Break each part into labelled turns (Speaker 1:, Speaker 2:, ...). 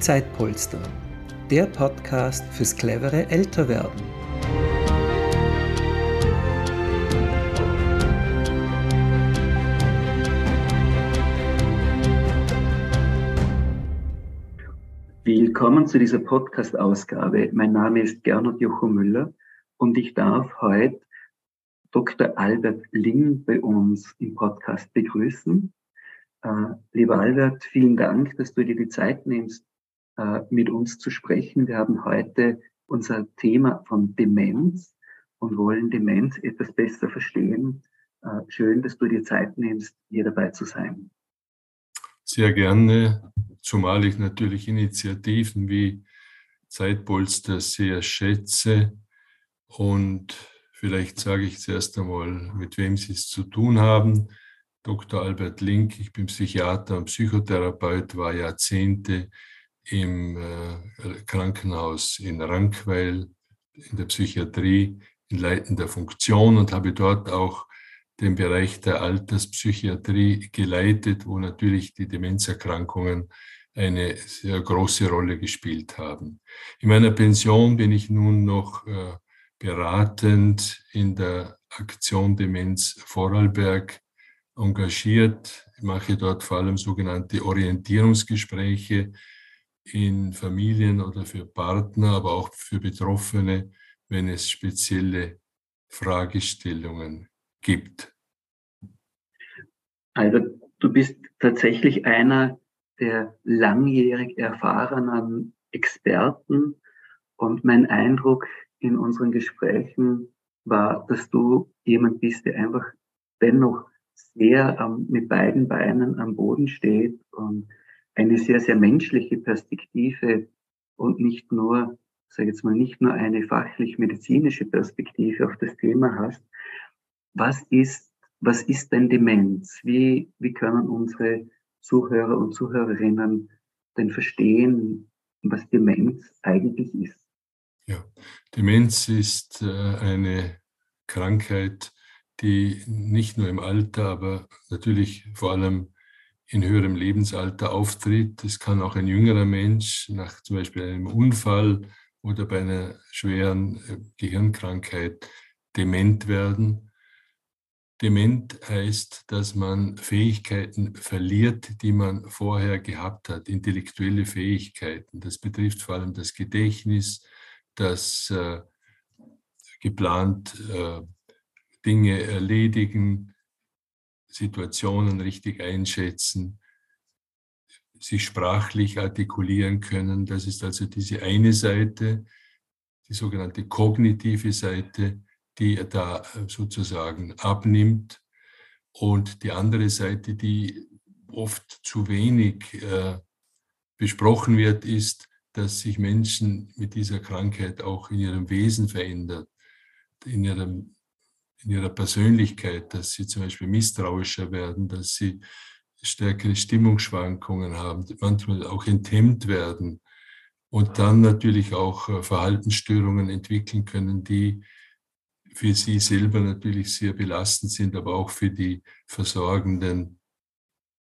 Speaker 1: Zeitpolster, der Podcast fürs clevere Älterwerden. Willkommen zu dieser Podcast-Ausgabe. Mein Name ist Gernot Jocho Müller und ich darf heute Dr. Albert Ling bei uns im Podcast begrüßen. Äh, lieber Albert, vielen Dank, dass du dir die Zeit nimmst, äh, mit uns zu sprechen. Wir haben heute unser Thema von Demenz und wollen Demenz etwas besser verstehen. Äh, schön, dass du dir Zeit nimmst, hier dabei zu sein.
Speaker 2: Sehr gerne, zumal ich natürlich Initiativen wie Zeitpolster sehr schätze und Vielleicht sage ich zuerst einmal, mit wem Sie es zu tun haben. Dr. Albert Link, ich bin Psychiater und Psychotherapeut, war Jahrzehnte im äh, Krankenhaus in Rankweil, in der Psychiatrie, in leitender Funktion und habe dort auch den Bereich der Alterspsychiatrie geleitet, wo natürlich die Demenzerkrankungen eine sehr große Rolle gespielt haben. In meiner Pension bin ich nun noch äh, beratend in der Aktion Demenz Vorarlberg engagiert. Ich mache dort vor allem sogenannte Orientierungsgespräche in Familien oder für Partner, aber auch für Betroffene, wenn es spezielle Fragestellungen gibt.
Speaker 1: Also du bist tatsächlich einer der langjährig erfahrenen Experten und mein Eindruck in unseren Gesprächen war, dass du jemand bist, der einfach dennoch sehr ähm, mit beiden Beinen am Boden steht und eine sehr, sehr menschliche Perspektive und nicht nur, sage jetzt mal, nicht nur eine fachlich-medizinische Perspektive auf das Thema hast. Was ist, was ist denn Demenz? Wie, wie können unsere Zuhörer und Zuhörerinnen denn verstehen, was Demenz eigentlich ist?
Speaker 2: Ja, Demenz ist äh, eine Krankheit, die nicht nur im Alter, aber natürlich vor allem in höherem Lebensalter auftritt. Es kann auch ein jüngerer Mensch nach zum Beispiel einem Unfall oder bei einer schweren äh, Gehirnkrankheit dement werden. Dement heißt, dass man Fähigkeiten verliert, die man vorher gehabt hat, intellektuelle Fähigkeiten. Das betrifft vor allem das Gedächtnis, das äh, geplant äh, Dinge erledigen, Situationen richtig einschätzen, sich sprachlich artikulieren können. Das ist also diese eine Seite, die sogenannte kognitive Seite, die da sozusagen abnimmt. Und die andere Seite, die oft zu wenig äh, besprochen wird, ist dass sich Menschen mit dieser Krankheit auch in ihrem Wesen verändern, in, ihrem, in ihrer Persönlichkeit, dass sie zum Beispiel misstrauischer werden, dass sie stärkere Stimmungsschwankungen haben, manchmal auch enthemmt werden und dann natürlich auch äh, Verhaltensstörungen entwickeln können, die für sie selber natürlich sehr belastend sind, aber auch für die versorgenden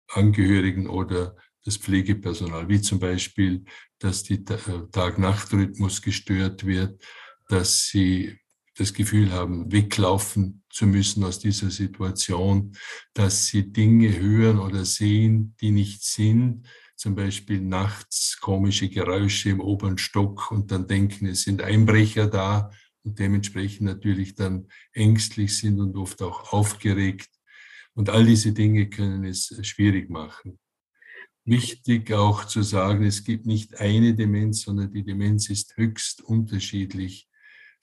Speaker 2: Angehörigen oder das Pflegepersonal, wie zum Beispiel, dass die äh, Tag-Nacht-Rhythmus gestört wird, dass sie das Gefühl haben, weglaufen zu müssen aus dieser Situation, dass sie Dinge hören oder sehen, die nicht sind, zum Beispiel nachts komische Geräusche im oberen Stock und dann denken, es sind Einbrecher da und dementsprechend natürlich dann ängstlich sind und oft auch aufgeregt. Und all diese Dinge können es schwierig machen wichtig auch zu sagen, es gibt nicht eine Demenz, sondern die Demenz ist höchst unterschiedlich,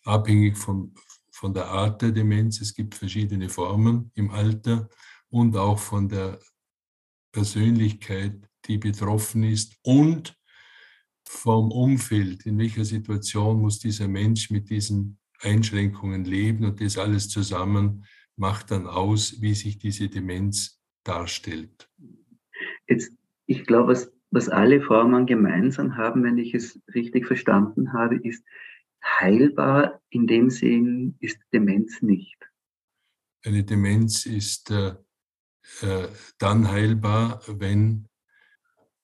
Speaker 2: abhängig von, von der Art der Demenz. Es gibt verschiedene Formen im Alter und auch von der Persönlichkeit, die betroffen ist und vom Umfeld. In welcher Situation muss dieser Mensch mit diesen Einschränkungen leben und das alles zusammen macht dann aus, wie sich diese Demenz darstellt.
Speaker 1: Jetzt ich glaube, was, was alle Formen gemeinsam haben, wenn ich es richtig verstanden habe, ist heilbar. In dem Sinn ist Demenz nicht.
Speaker 2: Eine Demenz ist äh, äh, dann heilbar, wenn,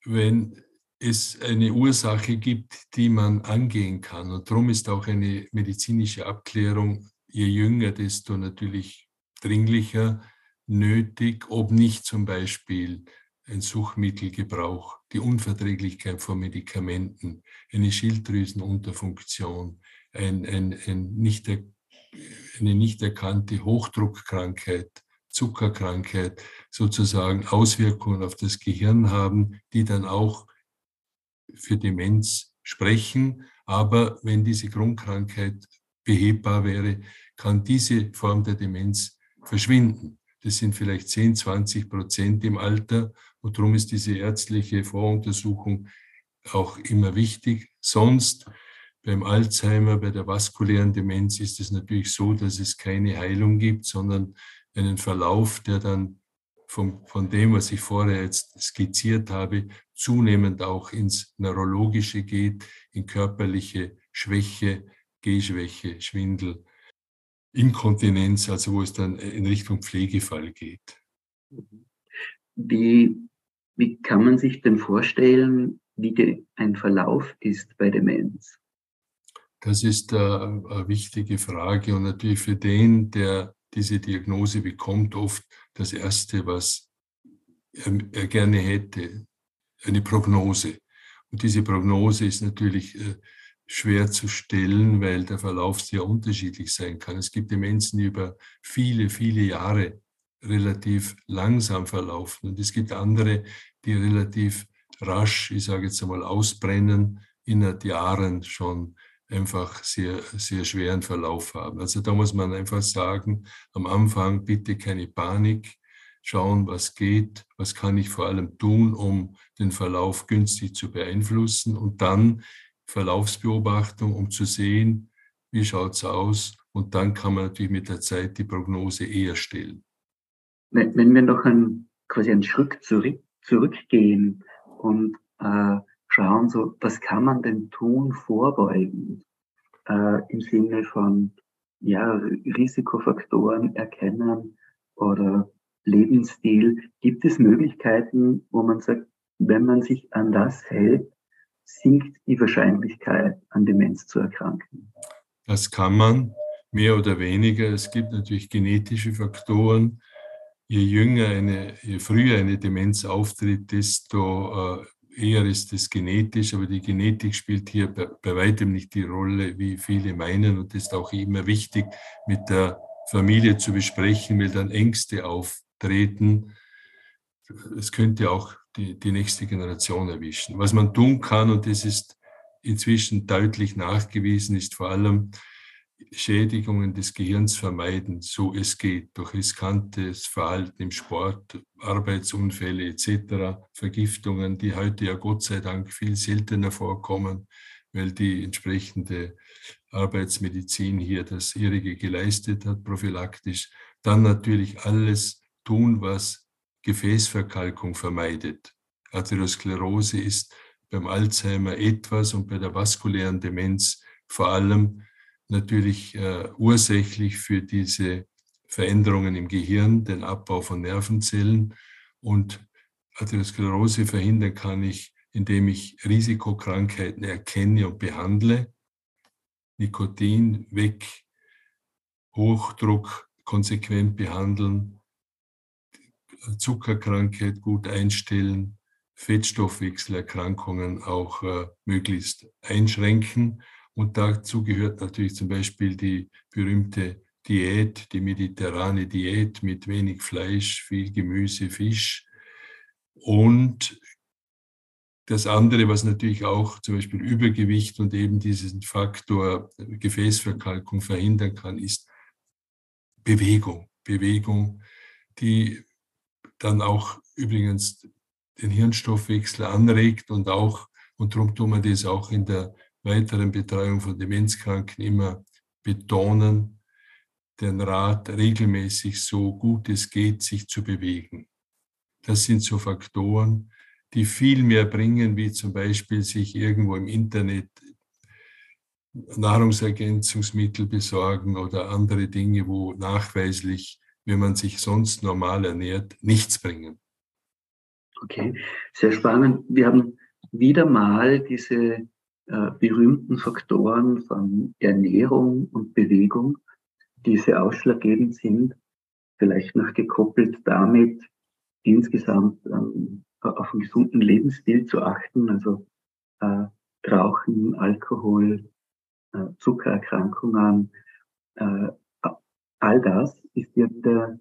Speaker 2: wenn es eine Ursache gibt, die man angehen kann. Und darum ist auch eine medizinische Abklärung, je jünger, desto natürlich dringlicher nötig, ob nicht zum Beispiel ein Suchtmittelgebrauch, die Unverträglichkeit von Medikamenten, eine Schilddrüsenunterfunktion, ein, ein, ein nicht, eine nicht erkannte Hochdruckkrankheit, Zuckerkrankheit, sozusagen Auswirkungen auf das Gehirn haben, die dann auch für Demenz sprechen. Aber wenn diese Grundkrankheit behebbar wäre, kann diese Form der Demenz verschwinden. Das sind vielleicht 10, 20 Prozent im Alter. Und darum ist diese ärztliche Voruntersuchung auch immer wichtig. Sonst beim Alzheimer, bei der vaskulären Demenz ist es natürlich so, dass es keine Heilung gibt, sondern einen Verlauf, der dann von, von dem, was ich vorher jetzt skizziert habe, zunehmend auch ins Neurologische geht, in körperliche Schwäche, Gehschwäche, Schwindel, Inkontinenz, also wo es dann in Richtung Pflegefall geht.
Speaker 1: Wie, wie kann man sich denn vorstellen, wie ein Verlauf ist bei Demenz?
Speaker 2: Das ist äh, eine wichtige Frage und natürlich für den, der diese Diagnose bekommt, oft das Erste, was er, er gerne hätte, eine Prognose. Und diese Prognose ist natürlich äh, schwer zu stellen, weil der Verlauf sehr unterschiedlich sein kann. Es gibt Demenzen, die über viele, viele Jahre relativ langsam verlaufen und es gibt andere, die relativ rasch, ich sage jetzt einmal, ausbrennen, innerhalb Jahren schon einfach sehr, sehr schweren Verlauf haben. Also da muss man einfach sagen, am Anfang bitte keine Panik, schauen, was geht, was kann ich vor allem tun, um den Verlauf günstig zu beeinflussen und dann Verlaufsbeobachtung, um zu sehen, wie schaut es aus. Und dann kann man natürlich mit der Zeit die Prognose eher stellen.
Speaker 1: Wenn, wenn wir noch ein, quasi einen Schritt zurück, zurückgehen und äh, schauen, so, was kann man denn tun vorbeugend äh, im Sinne von ja, Risikofaktoren erkennen oder Lebensstil. Gibt es Möglichkeiten, wo man sagt, wenn man sich an das hält, sinkt die Wahrscheinlichkeit, an Demenz zu erkranken.
Speaker 2: Das kann man, mehr oder weniger. Es gibt natürlich genetische Faktoren. Je jünger eine, je früher eine Demenz auftritt, desto äh, eher ist es genetisch, aber die Genetik spielt hier bei, bei weitem nicht die Rolle, wie viele meinen. Und das ist auch immer wichtig, mit der Familie zu besprechen, weil dann Ängste auftreten. Es könnte auch die, die nächste Generation erwischen. Was man tun kann, und das ist inzwischen deutlich nachgewiesen, ist vor allem Schädigungen des Gehirns vermeiden, so es geht, durch riskantes Verhalten im Sport, Arbeitsunfälle etc., Vergiftungen, die heute ja Gott sei Dank viel seltener vorkommen, weil die entsprechende Arbeitsmedizin hier das ihrige geleistet hat, prophylaktisch. Dann natürlich alles tun, was Gefäßverkalkung vermeidet. Arteriosklerose ist beim Alzheimer etwas und bei der vaskulären Demenz vor allem natürlich äh, ursächlich für diese Veränderungen im Gehirn, den Abbau von Nervenzellen. Und Arteriosklerose verhindern kann ich, indem ich Risikokrankheiten erkenne und behandle. Nikotin weg, Hochdruck konsequent behandeln, Zuckerkrankheit gut einstellen, Fettstoffwechselerkrankungen auch äh, möglichst einschränken. Und dazu gehört natürlich zum Beispiel die berühmte Diät, die mediterrane Diät mit wenig Fleisch, viel Gemüse, Fisch. Und das andere, was natürlich auch zum Beispiel Übergewicht und eben diesen Faktor Gefäßverkalkung verhindern kann, ist Bewegung. Bewegung, die dann auch übrigens den Hirnstoffwechsel anregt und auch, und darum tun wir das auch in der weiteren Betreuung von Demenzkranken immer betonen, den Rat regelmäßig so gut es geht, sich zu bewegen. Das sind so Faktoren, die viel mehr bringen, wie zum Beispiel sich irgendwo im Internet Nahrungsergänzungsmittel besorgen oder andere Dinge, wo nachweislich wenn man sich sonst normal ernährt, nichts bringen.
Speaker 1: Okay, sehr spannend. Wir haben wieder mal diese äh, berühmten Faktoren von Ernährung und Bewegung, die sehr ausschlaggebend sind, vielleicht noch gekoppelt damit, insgesamt ähm, auf einen gesunden Lebensstil zu achten, also äh, Rauchen, Alkohol, äh, Zuckererkrankungen, äh, all das ist ja der,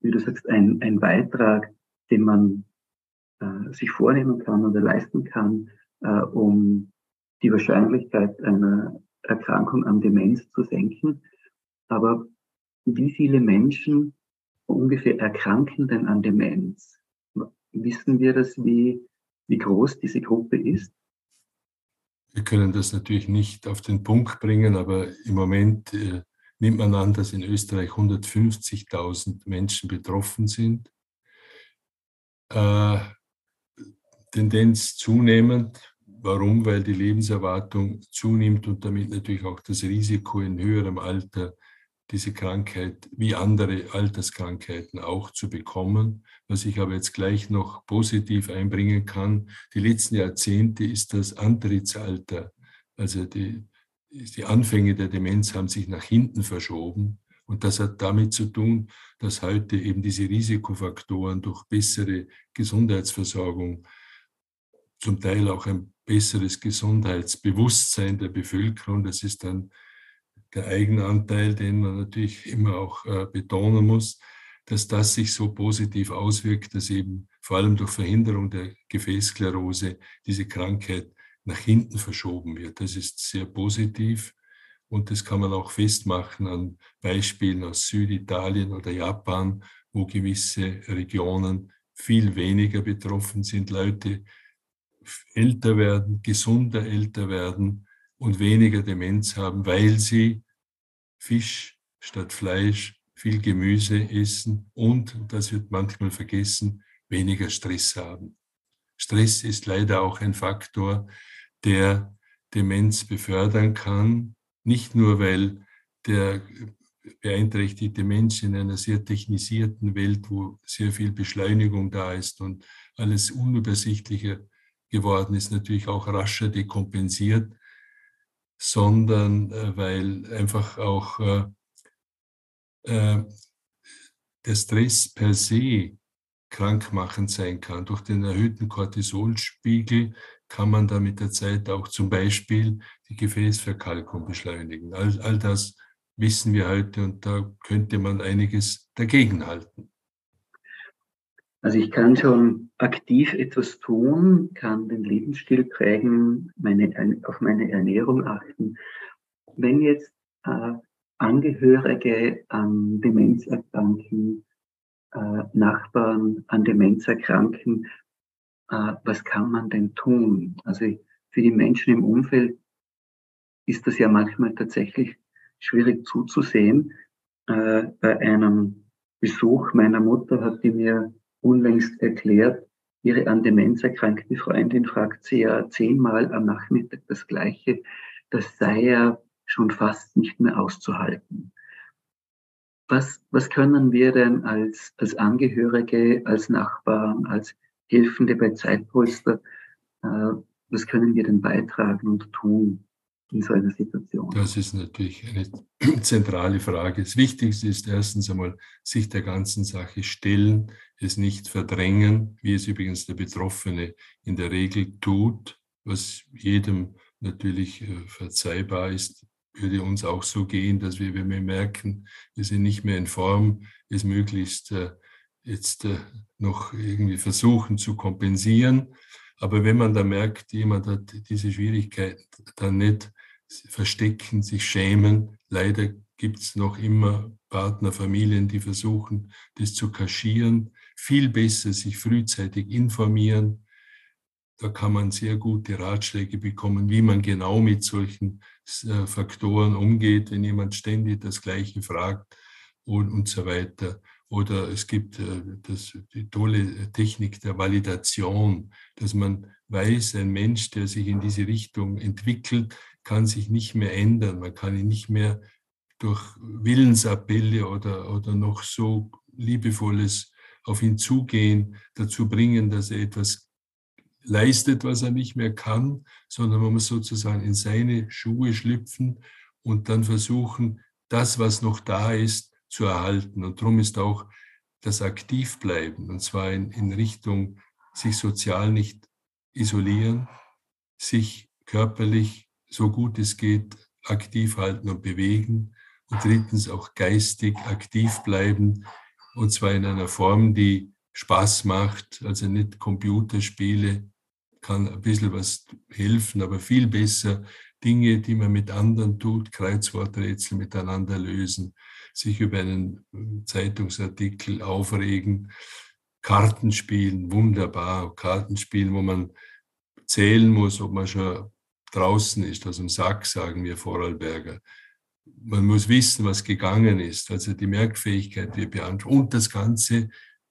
Speaker 1: wie du sagst, ein, ein Beitrag, den man äh, sich vornehmen kann oder leisten kann, äh, um die Wahrscheinlichkeit einer Erkrankung an Demenz zu senken. Aber wie viele Menschen ungefähr erkranken denn an Demenz? Wissen wir das, wie, wie groß diese Gruppe ist?
Speaker 2: Wir können das natürlich nicht auf den Punkt bringen, aber im Moment äh, nimmt man an, dass in Österreich 150.000 Menschen betroffen sind. Äh, Tendenz zunehmend. Warum? Weil die Lebenserwartung zunimmt und damit natürlich auch das Risiko in höherem Alter diese Krankheit wie andere Alterskrankheiten auch zu bekommen. Was ich aber jetzt gleich noch positiv einbringen kann, die letzten Jahrzehnte ist das Antrittsalter, also die, die Anfänge der Demenz haben sich nach hinten verschoben. Und das hat damit zu tun, dass heute eben diese Risikofaktoren durch bessere Gesundheitsversorgung, zum Teil auch ein besseres Gesundheitsbewusstsein der Bevölkerung, das ist dann der Eigenanteil, den man natürlich immer auch äh, betonen muss, dass das sich so positiv auswirkt, dass eben vor allem durch Verhinderung der Gefäßsklerose diese Krankheit nach hinten verschoben wird. Das ist sehr positiv und das kann man auch festmachen an Beispielen aus Süditalien oder Japan, wo gewisse Regionen viel weniger betroffen sind, Leute älter werden, gesunder älter werden und weniger Demenz haben, weil sie Fisch statt Fleisch, viel Gemüse essen und, das wird manchmal vergessen, weniger Stress haben. Stress ist leider auch ein Faktor, der Demenz befördern kann, nicht nur weil der beeinträchtigte Mensch in einer sehr technisierten Welt, wo sehr viel Beschleunigung da ist und alles unübersichtlicher geworden ist, natürlich auch rascher dekompensiert, sondern äh, weil einfach auch äh, äh, der Stress per se krankmachend sein kann. Durch den erhöhten Cortisolspiegel kann man da mit der Zeit auch zum Beispiel die Gefäßverkalkung beschleunigen. All, all das wissen wir heute und da könnte man einiges dagegen halten.
Speaker 1: Also ich kann schon aktiv etwas tun, kann den Lebensstil prägen, meine, auf meine Ernährung achten. Wenn jetzt äh, Angehörige an Demenz erkranken, äh, Nachbarn an Demenz erkranken, äh, was kann man denn tun? Also für die Menschen im Umfeld ist das ja manchmal tatsächlich schwierig zuzusehen. Äh, bei einem Besuch meiner Mutter hat die mir unlängst erklärt, ihre an Demenz erkrankte Freundin fragt sie ja zehnmal am Nachmittag das Gleiche. Das sei ja schon fast nicht mehr auszuhalten. Was, was können wir denn als, als Angehörige, als Nachbarn, als Hilfende bei Zeitpolster, äh, was können wir denn beitragen und tun? In so einer Situation?
Speaker 2: Das ist natürlich eine zentrale Frage. Das Wichtigste ist erstens einmal, sich der ganzen Sache stellen, es nicht verdrängen, wie es übrigens der Betroffene in der Regel tut, was jedem natürlich äh, verzeihbar ist, würde uns auch so gehen, dass wir, wenn wir merken, wir sind nicht mehr in Form, es möglichst äh, jetzt äh, noch irgendwie versuchen zu kompensieren. Aber wenn man da merkt, jemand hat diese Schwierigkeiten dann nicht, verstecken, sich schämen. Leider gibt es noch immer Partner, Familien, die versuchen, das zu kaschieren. Viel besser sich frühzeitig informieren. Da kann man sehr gute Ratschläge bekommen, wie man genau mit solchen äh, Faktoren umgeht, wenn jemand ständig das Gleiche fragt und, und so weiter. Oder es gibt äh, das, die tolle Technik der Validation, dass man weiß, ein Mensch, der sich in diese Richtung entwickelt, kann sich nicht mehr ändern. Man kann ihn nicht mehr durch Willensappelle oder, oder noch so liebevolles auf ihn zugehen dazu bringen, dass er etwas leistet, was er nicht mehr kann, sondern man muss sozusagen in seine Schuhe schlüpfen und dann versuchen, das, was noch da ist, zu erhalten. Und darum ist auch das Aktivbleiben, und zwar in, in Richtung sich sozial nicht isolieren, sich körperlich so gut es geht aktiv halten und bewegen. Und drittens auch geistig aktiv bleiben. Und zwar in einer Form, die Spaß macht, also nicht Computerspiele, kann ein bisschen was helfen, aber viel besser Dinge, die man mit anderen tut, Kreuzworträtsel miteinander lösen, sich über einen Zeitungsartikel aufregen, Karten spielen, wunderbar, Karten spielen, wo man zählen muss, ob man schon draußen ist, aus dem Sack, sagen wir Vorarlberger. Man muss wissen, was gegangen ist. Also die Merkfähigkeit wird beansprucht. Und das Ganze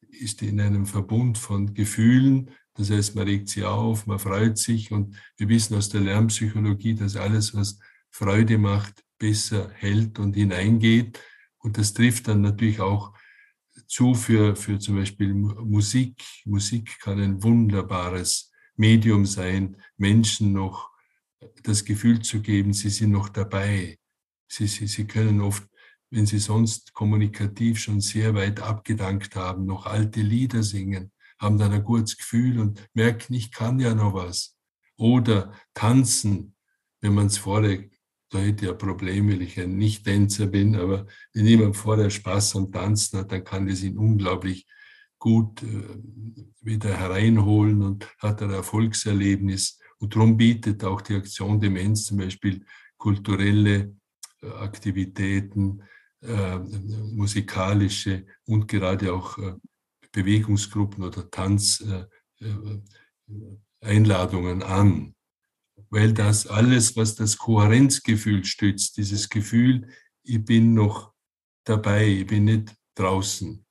Speaker 2: ist in einem Verbund von Gefühlen. Das heißt, man regt sich auf, man freut sich. Und wir wissen aus der Lernpsychologie, dass alles, was Freude macht, besser hält und hineingeht. Und das trifft dann natürlich auch zu für, für zum Beispiel Musik. Musik kann ein wunderbares Medium sein, Menschen noch das Gefühl zu geben, sie sind noch dabei. Sie, sie, sie können oft, wenn sie sonst kommunikativ schon sehr weit abgedankt haben, noch alte Lieder singen, haben dann ein gutes Gefühl und merken, ich kann ja noch was. Oder tanzen, wenn man es vorher, da hätte ich ein Problem, weil ich ein Nicht-Tänzer bin, aber wenn jemand vorher Spaß am Tanzen hat, dann kann das ihn unglaublich gut äh, wieder hereinholen und hat ein Erfolgserlebnis. Und darum bietet auch die Aktion Demenz zum Beispiel kulturelle äh, Aktivitäten, äh, musikalische und gerade auch äh, Bewegungsgruppen oder Tanzeinladungen äh, äh, an. Weil das alles, was das Kohärenzgefühl stützt, dieses Gefühl, ich bin noch dabei, ich bin nicht draußen,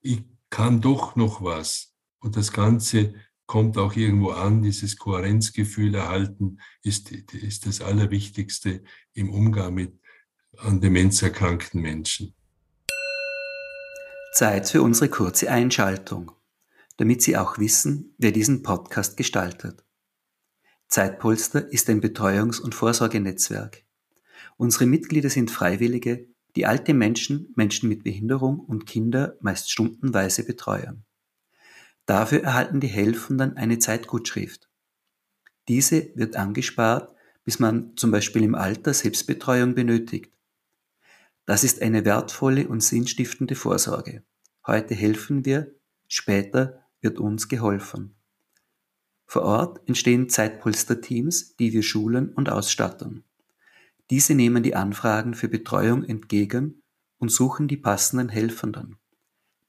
Speaker 2: ich kann doch noch was. Und das Ganze kommt auch irgendwo an, dieses Kohärenzgefühl erhalten, ist, ist das Allerwichtigste im Umgang mit an Demenz erkrankten Menschen.
Speaker 1: Zeit für unsere kurze Einschaltung, damit Sie auch wissen, wer diesen Podcast gestaltet. Zeitpolster ist ein Betreuungs- und Vorsorgenetzwerk. Unsere Mitglieder sind Freiwillige, die alte Menschen, Menschen mit Behinderung und Kinder meist stundenweise betreuen. Dafür erhalten die Helfenden eine Zeitgutschrift. Diese wird angespart, bis man zum Beispiel im Alter Selbstbetreuung benötigt. Das ist eine wertvolle und sinnstiftende Vorsorge. Heute helfen wir, später wird uns geholfen. Vor Ort entstehen Zeitpolster-Teams, die wir schulen und ausstatten. Diese nehmen die Anfragen für Betreuung entgegen und suchen die passenden Helfenden.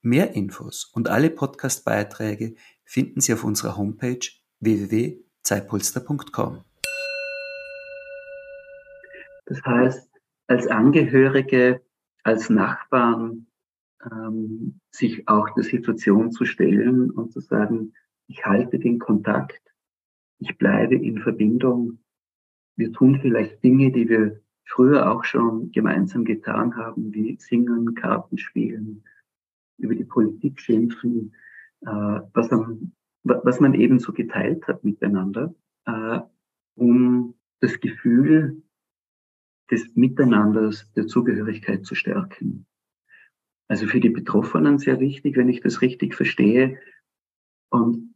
Speaker 1: Mehr Infos und alle Podcast-Beiträge finden Sie auf unserer Homepage www.zeitpolster.com. Das heißt, als Angehörige, als Nachbarn, ähm, sich auch der Situation zu stellen und zu sagen, ich halte den Kontakt, ich bleibe in Verbindung, wir tun vielleicht Dinge, die wir früher auch schon gemeinsam getan haben, wie singen, Karten spielen, über die Politik schimpfen, äh, was, man, was man eben so geteilt hat miteinander, äh, um das Gefühl des Miteinanders, der Zugehörigkeit zu stärken. Also für die Betroffenen sehr wichtig, wenn ich das richtig verstehe. Und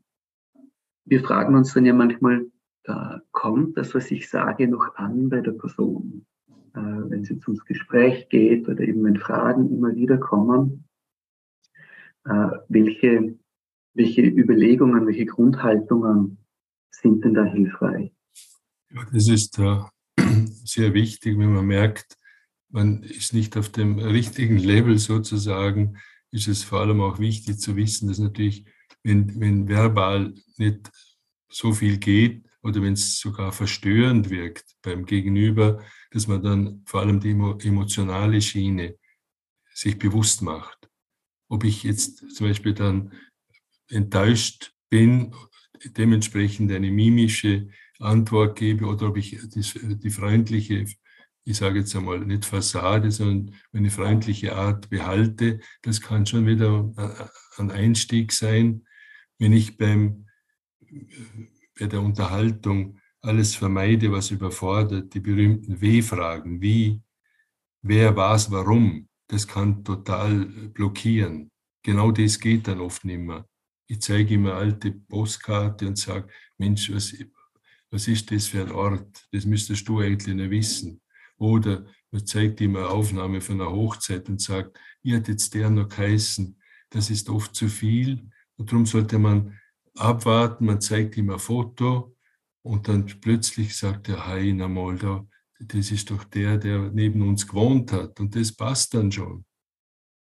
Speaker 1: wir fragen uns dann ja manchmal, da kommt das, was ich sage, noch an bei der Person. Äh, wenn sie ins Gespräch geht oder eben wenn Fragen immer wieder kommen, welche, welche Überlegungen, welche Grundhaltungen sind denn da hilfreich?
Speaker 2: Ja, das ist äh, sehr wichtig, wenn man merkt, man ist nicht auf dem richtigen Level sozusagen, ist es vor allem auch wichtig zu wissen, dass natürlich, wenn, wenn verbal nicht so viel geht oder wenn es sogar verstörend wirkt beim Gegenüber, dass man dann vor allem die emotionale Schiene sich bewusst macht ob ich jetzt zum Beispiel dann enttäuscht bin, dementsprechend eine mimische Antwort gebe oder ob ich die freundliche, ich sage jetzt einmal nicht Fassade, sondern eine freundliche Art behalte, das kann schon wieder ein Einstieg sein. Wenn ich beim bei der Unterhaltung alles vermeide, was überfordert, die berühmten W-Fragen, wie, wer, was, warum, das kann total blockieren. Genau das geht dann oft nicht mehr. Ich zeige ihm eine alte Postkarte und sage, Mensch, was, was ist das für ein Ort? Das müsstest du eigentlich nicht wissen. Oder man zeigt ihm eine Aufnahme von einer Hochzeit und sagt, wie hat jetzt der noch geheißen? Das ist oft zu viel. Und darum sollte man abwarten, man zeigt ihm ein Foto und dann plötzlich sagt er, hey, na mal da, das ist doch der, der neben uns gewohnt hat und das passt dann schon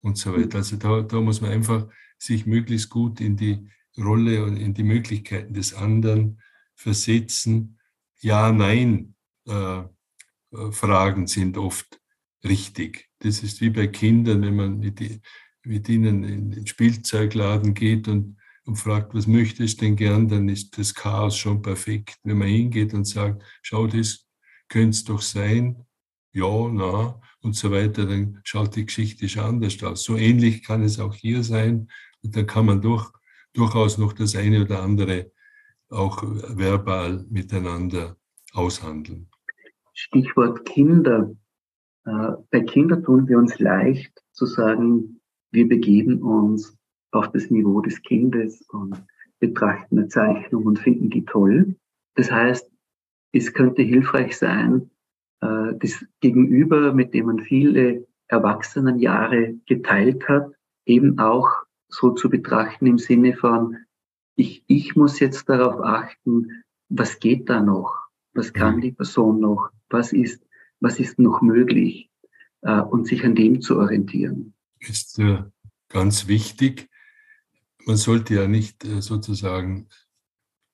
Speaker 2: und so weiter. Also da, da muss man einfach sich möglichst gut in die Rolle und in die Möglichkeiten des anderen versetzen. Ja, nein, äh, äh Fragen sind oft richtig. Das ist wie bei Kindern, wenn man mit, die, mit ihnen in den Spielzeugladen geht und und fragt, was möchtest du denn gern, dann ist das Chaos schon perfekt. Wenn man hingeht und sagt, schau, das könnte es doch sein, ja, na und so weiter, dann schaut die Geschichte schon anders aus. So ähnlich kann es auch hier sein und dann kann man durch, durchaus noch das eine oder andere auch verbal miteinander aushandeln.
Speaker 1: Stichwort Kinder. Äh, bei Kindern tun wir uns leicht zu sagen, wir begeben uns auf das Niveau des Kindes und betrachten eine Zeichnung und finden die toll. Das heißt, es könnte hilfreich sein, äh, das Gegenüber, mit dem man viele Erwachsenenjahre geteilt hat, eben auch so zu betrachten im Sinne von, ich, ich muss jetzt darauf achten, was geht da noch? Was kann mhm. die Person noch? Was ist, was ist noch möglich? Äh, und sich an dem zu orientieren.
Speaker 2: Ist äh, ganz wichtig man sollte ja nicht sozusagen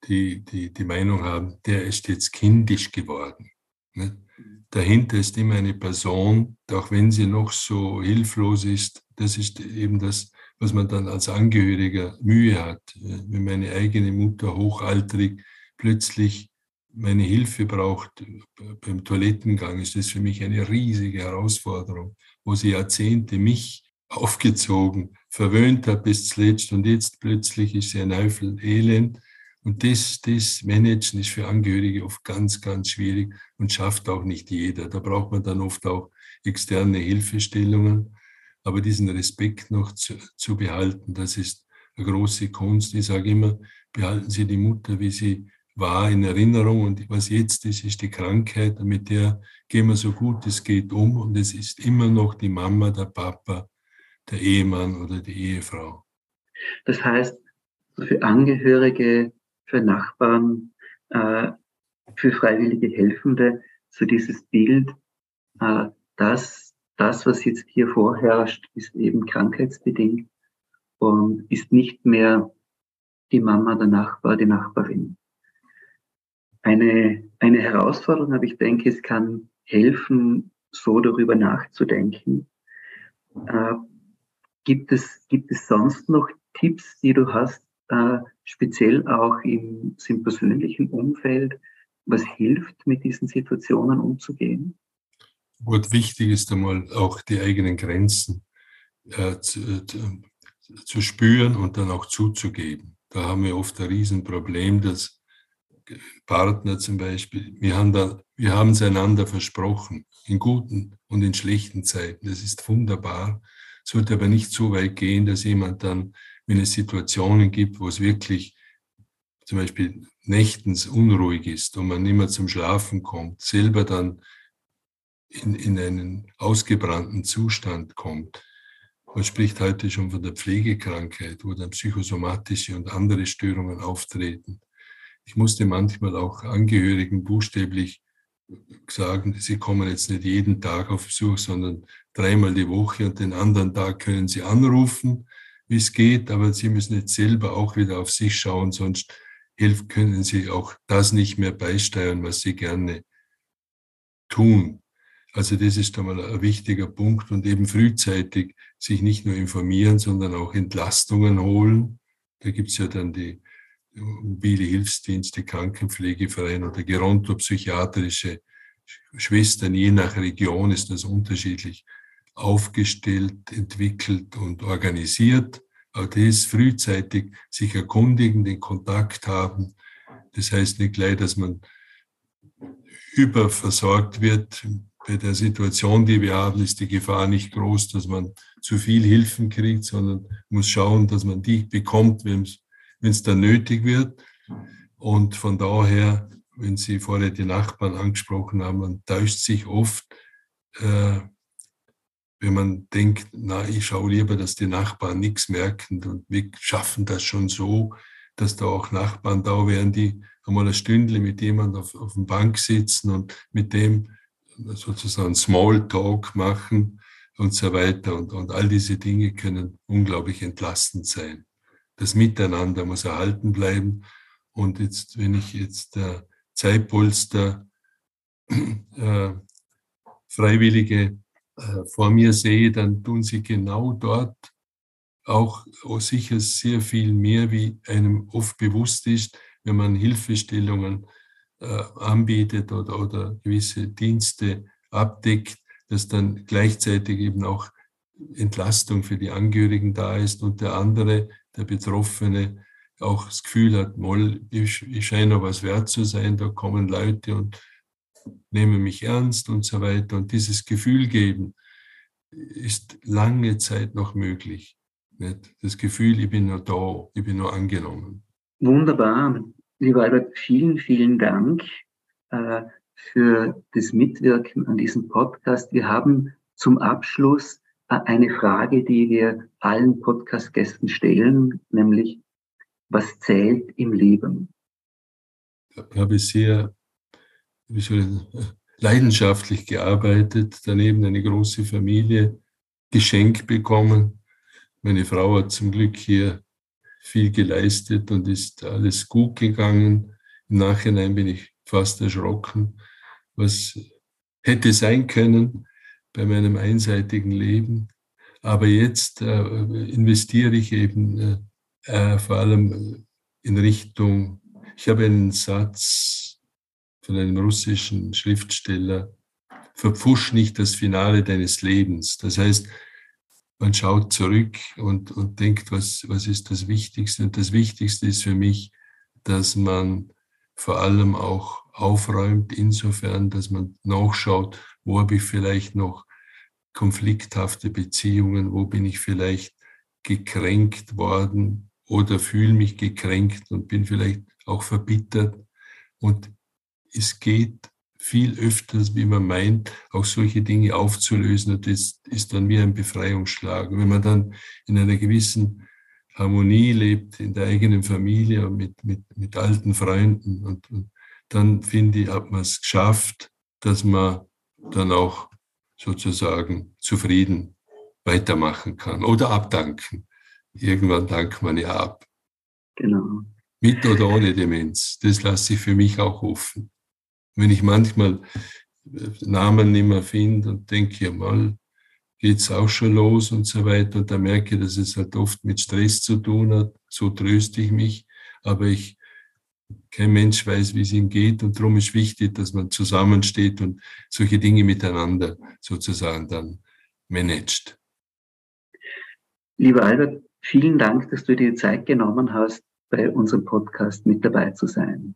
Speaker 2: die, die, die Meinung haben, der ist jetzt kindisch geworden. Ne? Dahinter ist immer eine Person, auch wenn sie noch so hilflos ist, das ist eben das, was man dann als Angehöriger Mühe hat. Äh, wenn meine eigene Mutter hochaltrig plötzlich meine Hilfe braucht beim Toilettengang, ist das für mich eine riesige Herausforderung, wo sie Jahrzehnte mich aufgezogen, verwöhnt hat bis zuletzt und jetzt plötzlich ist sie ein Eifel elend. Und das, das Managen ist für Angehörige oft ganz, ganz schwierig und schafft auch nicht jeder. Da braucht man dann oft auch externe Hilfestellungen. Aber diesen Respekt noch zu, zu behalten, das ist eine große Kunst. Ich sage immer, behalten Sie die Mutter, wie sie war, in Erinnerung. Und was jetzt ist, ist die Krankheit. Mit der gehen wir so gut es geht um. Und es ist immer noch die Mama, der Papa, der Ehemann oder die Ehefrau.
Speaker 1: Das heißt, für Angehörige, für Nachbarn, äh, für freiwillige Helfende, so dieses Bild, äh, dass das, was jetzt hier vorherrscht, ist eben krankheitsbedingt und ist nicht mehr die Mama, der Nachbar, die Nachbarin. Eine, eine Herausforderung, aber ich denke, es kann helfen, so darüber nachzudenken. Äh, Gibt es, gibt es sonst noch Tipps, die du hast, äh, speziell auch im, im persönlichen Umfeld, was hilft, mit diesen Situationen umzugehen?
Speaker 2: Gut, wichtig ist einmal auch die eigenen Grenzen äh, zu, zu, spüren und dann auch zuzugeben. Da haben wir oft ein Riesenproblem, dass Partner zum Beispiel, wir haben da, wir haben es einander versprochen, in guten und in schlechten Zeiten. Das ist wunderbar sollte aber nicht so weit gehen, dass jemand dann, wenn es Situationen gibt, wo es wirklich zum Beispiel nächtens unruhig ist und man nicht mehr zum Schlafen kommt, selber dann in, in einen ausgebrannten Zustand kommt. Man spricht heute schon von der Pflegekrankheit, wo dann psychosomatische und andere Störungen auftreten. Ich musste manchmal auch Angehörigen buchstäblich sagen, sie kommen jetzt nicht jeden Tag auf Besuch, sondern dreimal die Woche und den anderen Tag können sie anrufen, wie es geht, aber sie müssen jetzt selber auch wieder auf sich schauen, sonst hilft, können sie auch das nicht mehr beisteuern, was sie gerne tun. Also das ist einmal ein wichtiger Punkt und eben frühzeitig sich nicht nur informieren, sondern auch Entlastungen holen. Da gibt es ja dann die mobile Hilfsdienste, Krankenpflegeverein oder gerontopsychiatrische Schwestern. Je nach Region ist das unterschiedlich aufgestellt, entwickelt und organisiert. Auch das frühzeitig sich erkundigen, den Kontakt haben, Das heißt nicht gleich, dass man überversorgt wird. Bei der Situation, die wir haben, ist die Gefahr nicht groß, dass man zu viel Hilfen kriegt, sondern muss schauen, dass man die bekommt, wenn es dann nötig wird. Und von daher, wenn Sie vorher die Nachbarn angesprochen haben, man täuscht sich oft, äh, wenn man denkt, na, ich schaue lieber, dass die Nachbarn nichts merken und wir schaffen das schon so, dass da auch Nachbarn da wären, die einmal ein Stündle mit jemandem auf, auf der Bank sitzen und mit dem sozusagen Smalltalk machen und so weiter. Und, und all diese Dinge können unglaublich entlastend sein. Das Miteinander muss erhalten bleiben. Und jetzt, wenn ich jetzt der Zeitpolster äh, Freiwillige äh, vor mir sehe, dann tun sie genau dort auch, auch sicher sehr viel mehr, wie einem oft bewusst ist, wenn man Hilfestellungen äh, anbietet oder, oder gewisse Dienste abdeckt, dass dann gleichzeitig eben auch Entlastung für die Angehörigen da ist und der andere, der Betroffene, auch das Gefühl hat, moll, ich, ich scheine noch was wert zu sein, da kommen Leute und nehmen mich ernst und so weiter. Und dieses Gefühl geben ist lange Zeit noch möglich. Nicht? Das Gefühl, ich bin nur da, ich bin nur angenommen.
Speaker 1: Wunderbar. Lieber Albert, vielen, vielen Dank äh, für das Mitwirken an diesem Podcast. Wir haben zum Abschluss äh, eine Frage, die wir allen Podcast-Gästen stellen, nämlich, was zählt im Leben?
Speaker 2: Ich habe sehr wie soll ich, leidenschaftlich gearbeitet, daneben eine große Familie geschenkt bekommen meine Frau hat zum Glück hier viel geleistet und ist alles gut gegangen. Im Nachhinein bin ich fast erschrocken, was hätte sein können bei meinem einseitigen Leben. Aber jetzt äh, investiere ich eben äh, vor allem in Richtung, ich habe einen Satz von einem russischen Schriftsteller, verpfusch nicht das Finale deines Lebens. Das heißt, man schaut zurück und, und denkt, was, was ist das Wichtigste? Und das Wichtigste ist für mich, dass man vor allem auch aufräumt, insofern, dass man nachschaut, wo habe ich vielleicht noch konflikthafte Beziehungen, wo bin ich vielleicht gekränkt worden oder fühle mich gekränkt und bin vielleicht auch verbittert. Und es geht viel öfters, wie man meint, auch solche Dinge aufzulösen. Und das ist dann wie ein Befreiungsschlag. Wenn man dann in einer gewissen Harmonie lebt, in der eigenen Familie und mit, mit, mit alten Freunden, und, und dann finde ich, hat man es geschafft, dass man dann auch sozusagen zufrieden weitermachen kann oder abdanken. Irgendwann dankt man ja ab.
Speaker 1: Genau.
Speaker 2: Mit oder ohne Demenz. Das lasse ich für mich auch offen. Wenn ich manchmal äh, Namen nicht mehr finde und denke, ja mal, geht's auch schon los und so weiter. Und da merke ich, dass es halt oft mit Stress zu tun hat. So tröste ich mich. Aber ich, kein Mensch weiß, wie es ihm geht. Und darum ist wichtig, dass man zusammensteht und solche Dinge miteinander sozusagen dann managt.
Speaker 1: Lieber Albert, vielen Dank, dass du dir die Zeit genommen hast, bei unserem Podcast mit dabei zu sein.